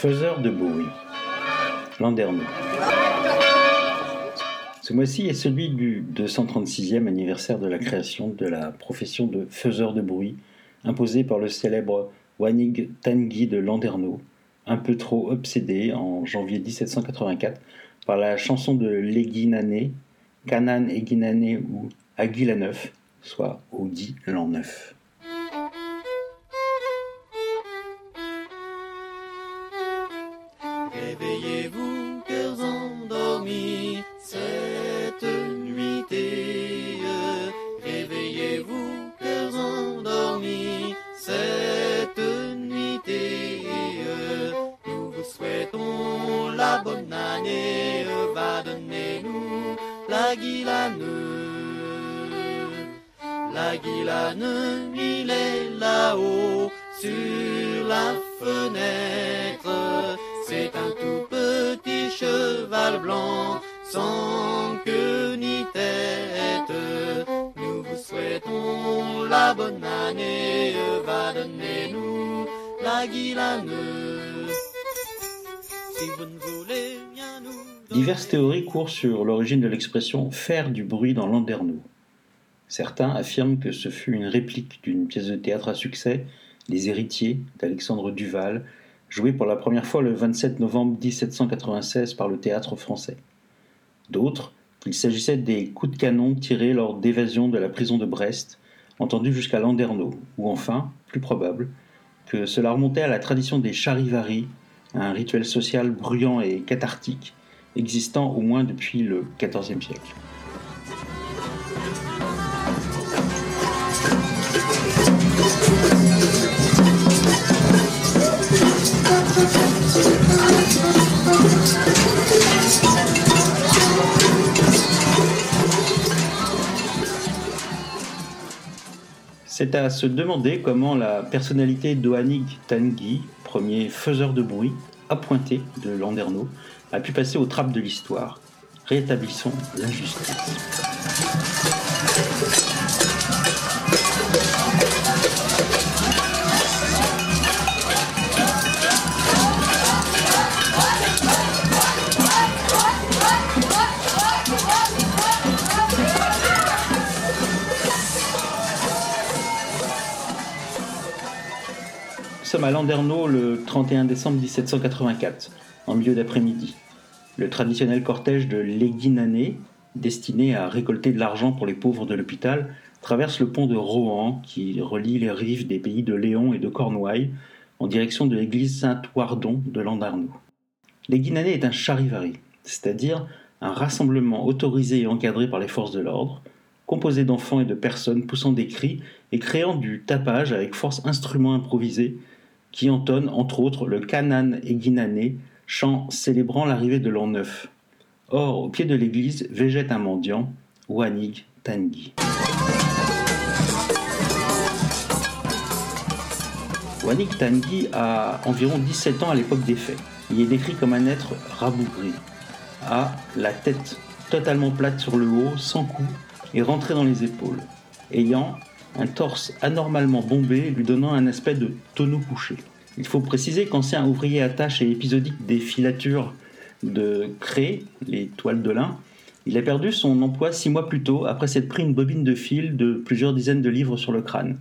Faiseur de bruit. Landerneau. Ce mois-ci est celui du 236e anniversaire de la création de la profession de faiseur de bruit imposée par le célèbre Wanig Tanguy de Landerneau, un peu trop obsédé en janvier 1784 par la chanson de l'Eguinane, Kanan Eguinane ou Aguilaneuf, soit Audi l'an neuf. Réveillez-vous, cœurs endormis, cette nuitée. Réveillez-vous, cœurs endormis, cette nuitée. Nous vous souhaitons la bonne année, va donner-nous la guilane. La guilane, il est là-haut, sur la fenêtre. Tout petit cheval blanc, sans queue ni. Nous vous souhaitons la bonne année, va donner-nous la guilane. Si vous ne voulez bien nous... Diverses théories courent sur l'origine de l'expression faire du bruit dans Landerneau. Certains affirment que ce fut une réplique d'une pièce de théâtre à succès, Les Héritiers d'Alexandre Duval, jouée pour la première fois le 27 novembre 1796 par le théâtre français. D'autres, qu'il s'agissait des coups de canon tirés lors d'évasion de la prison de Brest, entendus jusqu'à Landerneau, ou enfin, plus probable, que cela remontait à la tradition des charivaris, un rituel social bruyant et cathartique, existant au moins depuis le XIVe siècle. C'est à se demander comment la personnalité d'Oanig Tanguy, premier faiseur de bruit, appointé de Landerneau, a pu passer aux trappes de l'histoire. Rétablissons l'injustice. Sommes à Landerneau le 31 décembre 1784, en milieu d'après-midi. Le traditionnel cortège de l'Eguinane, destiné à récolter de l'argent pour les pauvres de l'hôpital, traverse le pont de Rohan qui relie les rives des pays de Léon et de Cornouailles en direction de l'église Saint-Oardon de Landerneau. L'Eguinane est un charivari, c'est-à-dire un rassemblement autorisé et encadré par les forces de l'ordre, composé d'enfants et de personnes poussant des cris et créant du tapage avec force instruments improvisés qui entonne entre autres le Kanan Eguinane, chant célébrant l'arrivée de l'an neuf. Or, au pied de l'église végète un mendiant, Wanig Tanguy. Wanig Tanguy a environ 17 ans à l'époque des faits. Il est décrit comme un être rabougri, a la tête totalement plate sur le haut, sans cou et rentrée dans les épaules, ayant un torse anormalement bombé lui donnant un aspect de tonneau couché. Il faut préciser qu'ancien ouvrier tâches et épisodique des filatures de craie, les toiles de lin, il a perdu son emploi six mois plus tôt après s'être pris une bobine de fil de plusieurs dizaines de livres sur le crâne,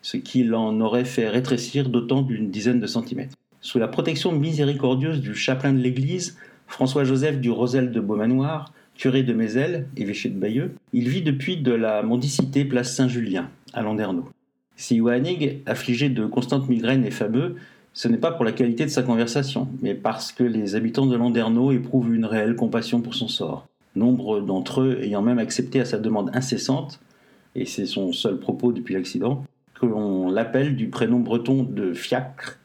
ce qui l'en aurait fait rétrécir d'autant d'une dizaine de centimètres. Sous la protection miséricordieuse du chapelain de l'église, François-Joseph du Rosel de Beaumanoir, curé de Mézel, évêché de Bayeux, il vit depuis de la mendicité place Saint-Julien, à Landerneau. Si Wanig, affligé de constantes migraines, est fameux, ce n'est pas pour la qualité de sa conversation, mais parce que les habitants de Landerneau éprouvent une réelle compassion pour son sort. Nombre d'entre eux ayant même accepté à sa demande incessante, et c'est son seul propos depuis l'accident, que l'on l'appelle du prénom breton de fiacre,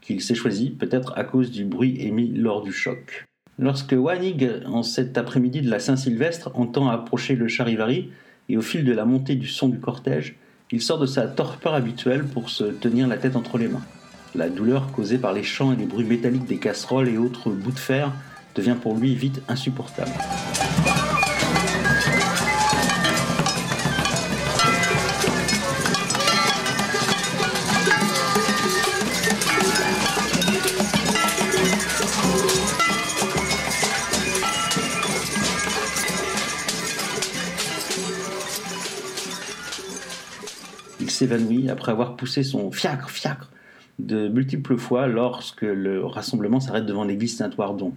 qu'il s'est choisi peut-être à cause du bruit émis lors du choc. Lorsque Wanig, en cet après-midi de la Saint-Sylvestre, entend approcher le charivari, et au fil de la montée du son du cortège, il sort de sa torpeur habituelle pour se tenir la tête entre les mains. La douleur causée par les chants et les bruits métalliques des casseroles et autres bouts de fer devient pour lui vite insupportable. S'évanouit après avoir poussé son fiacre, fiacre de multiples fois lorsque le rassemblement s'arrête devant l'église Saint-Oardon.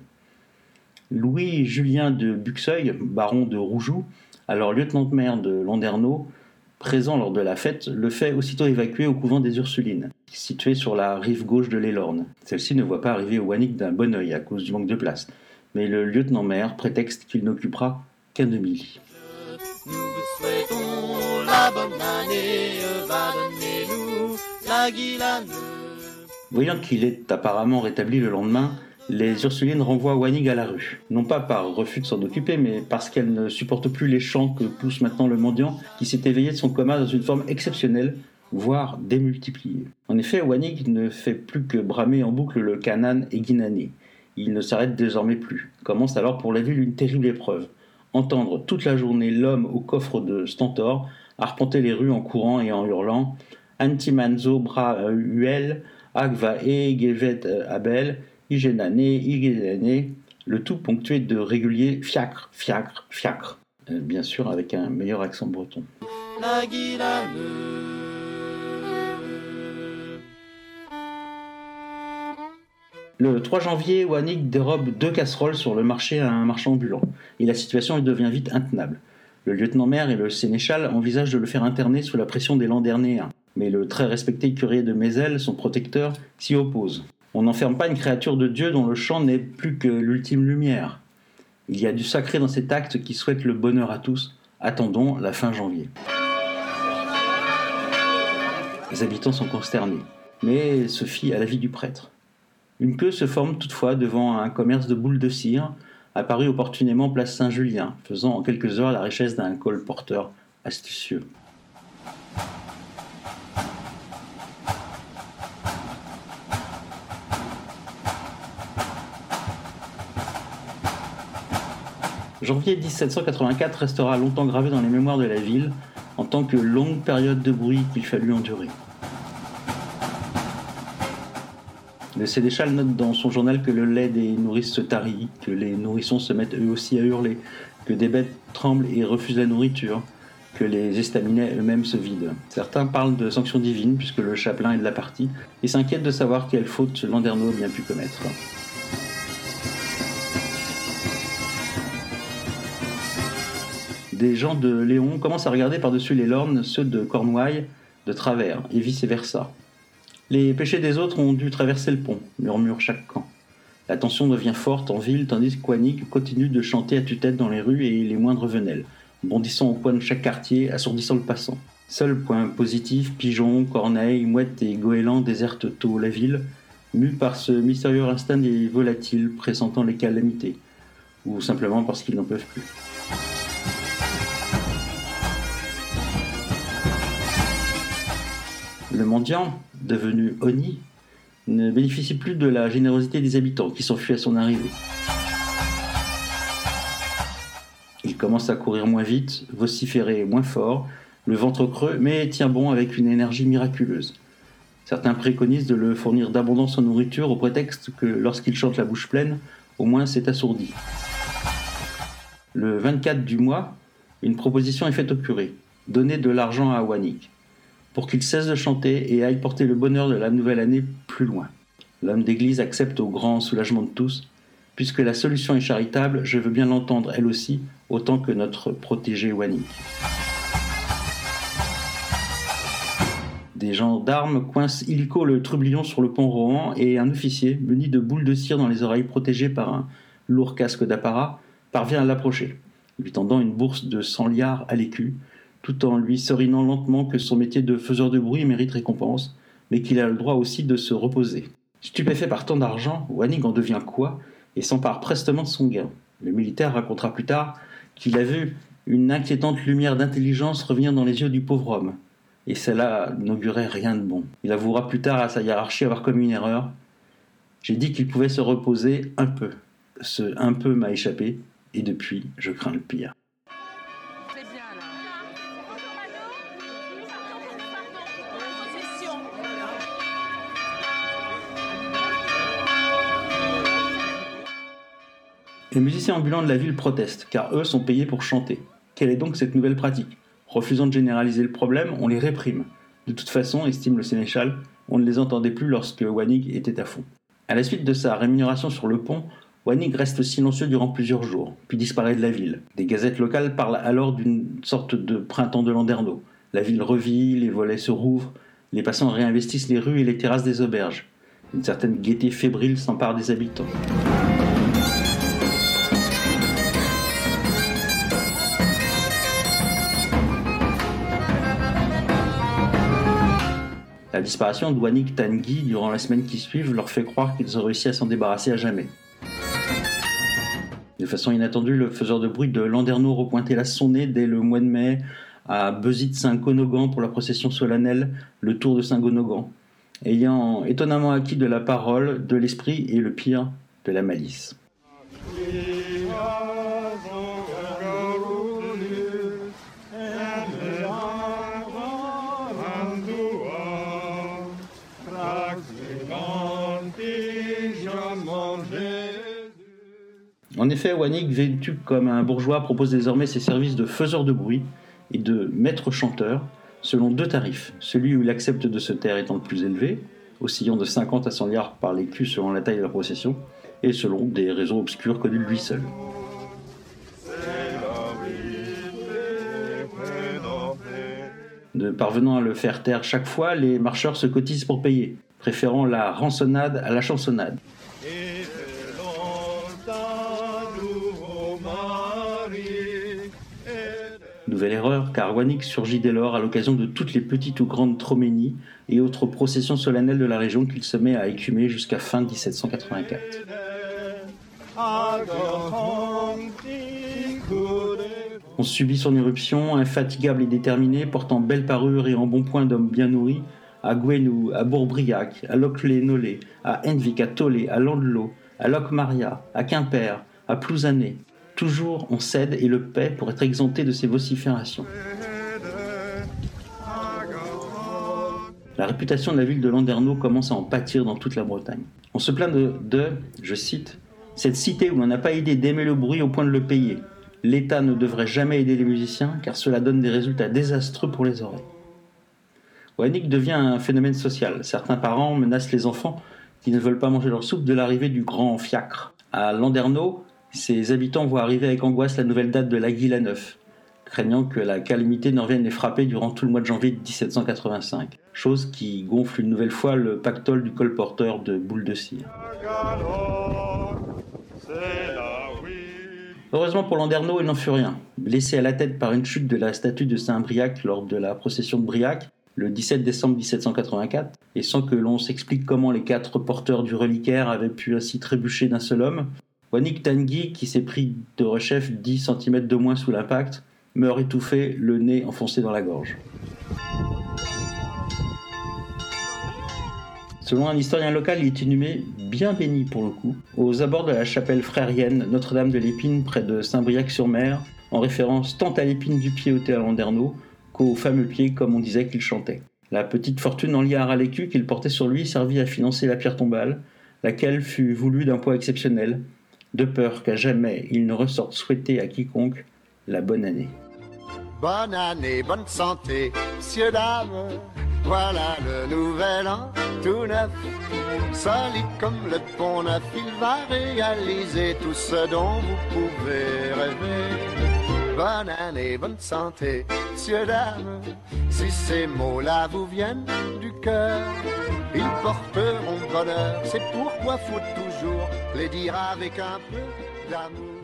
Louis-Julien de Buxeuil, baron de Roujoux, alors lieutenant-maire de Landerneau, présent lors de la fête, le fait aussitôt évacuer au couvent des Ursulines, situé sur la rive gauche de l'Elorne. Celle-ci ne voit pas arriver Wannick d'un bon oeil à cause du manque de place, mais le lieutenant-maire prétexte qu'il n'occupera qu'un demi-lit. Nous vous souhaitons la bonne année, Voyant qu'il est apparemment rétabli le lendemain, les Ursulines renvoient Wannig à la rue. Non pas par refus de s'en occuper, mais parce qu'elle ne supporte plus les chants que pousse maintenant le mendiant, qui s'est éveillé de son coma dans une forme exceptionnelle, voire démultipliée. En effet, Wannig ne fait plus que bramer en boucle le Canaan et Guinané. Il ne s'arrête désormais plus. Commence alors pour la ville une terrible épreuve. Entendre toute la journée l'homme au coffre de Stentor arpenter les rues en courant et en hurlant Antimanzo bra uel, agva e gevet abel, Igenane, Igenane, le tout ponctué de réguliers fiacre, fiacre, fiacre. Euh, bien sûr avec un meilleur accent breton. La. Le 3 janvier, Wannick dérobe deux casseroles sur le marché à un marchand ambulant, et la situation devient vite intenable. Le lieutenant-maire et le sénéchal envisagent de le faire interner sous la pression des Landernéens, mais le très respecté curé de Mézel, son protecteur, s'y oppose. On n'enferme pas une créature de Dieu dont le chant n'est plus que l'ultime lumière. Il y a du sacré dans cet acte qui souhaite le bonheur à tous. Attendons la fin janvier. Les habitants sont consternés, mais se fient à l'avis du prêtre. Une queue se forme toutefois devant un commerce de boules de cire, apparu opportunément place Saint-Julien, faisant en quelques heures la richesse d'un colporteur astucieux. Janvier 1784 restera longtemps gravé dans les mémoires de la ville en tant que longue période de bruit qu'il fallut endurer. Le sénéchal note dans son journal que le lait des nourrices se tarit, que les nourrissons se mettent eux aussi à hurler, que des bêtes tremblent et refusent la nourriture, que les estaminets eux-mêmes se vident. Certains parlent de sanctions divines puisque le chapelain est de la partie et s'inquiètent de savoir quelle faute Landerneau a bien pu commettre. Des gens de Léon commencent à regarder par-dessus les lornes ceux de Cornouailles de travers et vice-versa. Les péchés des autres ont dû traverser le pont, murmure chaque camp. La tension devient forte en ville tandis que Quanic continue de chanter à tue-tête dans les rues et les moindres venelles, bondissant au coin de chaque quartier, assourdissant le passant. Seul point positif, pigeons, corneilles, mouettes et goélands désertent tôt la ville, mus par ce mystérieux instinct des volatiles pressentant les calamités, ou simplement parce qu'ils n'en peuvent plus. Le mendiant, devenu Oni, ne bénéficie plus de la générosité des habitants qui s'enfuient à son arrivée. Il commence à courir moins vite, vociférer moins fort, le ventre creux, mais tient bon avec une énergie miraculeuse. Certains préconisent de le fournir d'abondance en nourriture au prétexte que lorsqu'il chante la bouche pleine, au moins c'est assourdi. Le 24 du mois, une proposition est faite au curé donner de l'argent à Wannick pour qu'il cesse de chanter et aille porter le bonheur de la nouvelle année plus loin. L'homme d'église accepte au grand soulagement de tous, puisque la solution est charitable, je veux bien l'entendre elle aussi, autant que notre protégé Wannick. Des gendarmes coincent illico le trublion sur le pont Rohan et un officier, muni de boules de cire dans les oreilles protégées par un lourd casque d'apparat, parvient à l'approcher, lui tendant une bourse de 100 liards à l'écu, tout en lui serinant lentement que son métier de faiseur de bruit mérite récompense, mais qu'il a le droit aussi de se reposer. Stupéfait par tant d'argent, Wannig en devient quoi et s'empare prestement de son gain. Le militaire racontera plus tard qu'il a vu une inquiétante lumière d'intelligence revenir dans les yeux du pauvre homme, et cela n'augurait rien de bon. Il avouera plus tard à sa hiérarchie avoir commis une erreur. J'ai dit qu'il pouvait se reposer un peu. Ce un peu m'a échappé, et depuis, je crains le pire. Les musiciens ambulants de la ville protestent, car eux sont payés pour chanter. Quelle est donc cette nouvelle pratique? Refusant de généraliser le problème, on les réprime. De toute façon, estime le sénéchal, on ne les entendait plus lorsque Wanig était à fond. À la suite de sa rémunération sur le pont, Wanig reste silencieux durant plusieurs jours, puis disparaît de la ville. Des gazettes locales parlent alors d'une sorte de printemps de Landerneau. La ville revit, les volets se rouvrent, les passants réinvestissent les rues et les terrasses des auberges. Une certaine gaieté fébrile s'empare des habitants. La disparition de Wanik Tanguy durant la semaine qui suivent leur fait croire qu'ils ont réussi à s'en débarrasser à jamais. De façon inattendue, le faiseur de bruit de Landerneau repointait la son dès le mois de mai à Bezit-Saint-Gonogan pour la procession solennelle, le Tour de Saint-Gonogan, ayant étonnamment acquis de la parole, de l'esprit et le pire, de la malice. En effet, Wanik, vêtu comme un bourgeois, propose désormais ses services de faiseur de bruit et de maître chanteur selon deux tarifs. Celui où il accepte de se taire étant le plus élevé, oscillant de 50 à 100 liards par l'écu selon la taille de la procession, et selon des raisons obscures connues de lui seul. Ne parvenant à le faire taire chaque fois, les marcheurs se cotisent pour payer, préférant la rançonnade à la chansonnade. Erreur, car Wanik surgit dès lors à l'occasion de toutes les petites ou grandes troménies et autres processions solennelles de la région qu'il se met à écumer jusqu'à fin 1784. On subit son éruption, infatigable et déterminé, portant belle parure et en bon point d'homme bien nourri, à Gwenou, à Bourbriac, à Lochlé-Nolé, à Envik, à Tolé, à Landelot, à Locmaria, à Quimper, à Plouzané, Toujours on cède et le paie pour être exempté de ces vociférations. La réputation de la ville de Landerneau commence à en pâtir dans toute la Bretagne. On se plaint de, je cite, cette cité où l'on n'a pas idée d'aimer le bruit au point de le payer. L'État ne devrait jamais aider les musiciens car cela donne des résultats désastreux pour les oreilles. Wannick devient un phénomène social. Certains parents menacent les enfants qui ne veulent pas manger leur soupe de l'arrivée du grand fiacre. À Landerneau, ses habitants voient arriver avec angoisse la nouvelle date de à Neuf, craignant que la calamité ne revienne les frapper durant tout le mois de janvier de 1785, chose qui gonfle une nouvelle fois le pactole du colporteur de boules de cire. Heureusement pour Landerneau, il n'en fut rien. Blessé à la tête par une chute de la statue de Saint-Briac lors de la procession de Briac, le 17 décembre 1784, et sans que l'on s'explique comment les quatre porteurs du reliquaire avaient pu ainsi trébucher d'un seul homme, Wanik Tanguy, qui s'est pris de rechef 10 cm de moins sous l'impact, meurt étouffé, le nez enfoncé dans la gorge. Selon un historien local, il est inhumé bien béni pour le coup, aux abords de la chapelle frérienne Notre-Dame de l'Épine près de Saint-Briac-sur-Mer, en référence tant à l'épine du pied au à Landerneau qu'au fameux pied comme on disait qu'il chantait. La petite fortune en liard à l'écu qu'il portait sur lui servit à financer la pierre tombale, laquelle fut voulue d'un poids exceptionnel, de peur qu'à jamais il ne ressorte souhaiter à quiconque la bonne année. Bonne année, bonne santé, messieurs, dames, voilà le nouvel an tout neuf. Solide comme le pont neuf, il va réaliser tout ce dont vous pouvez rêver. Bonne année, bonne santé, messieurs, dames, si ces mots-là vous viennent du cœur, ils porteront bonheur, c'est pourquoi toujours les dire avec un peu d'amour.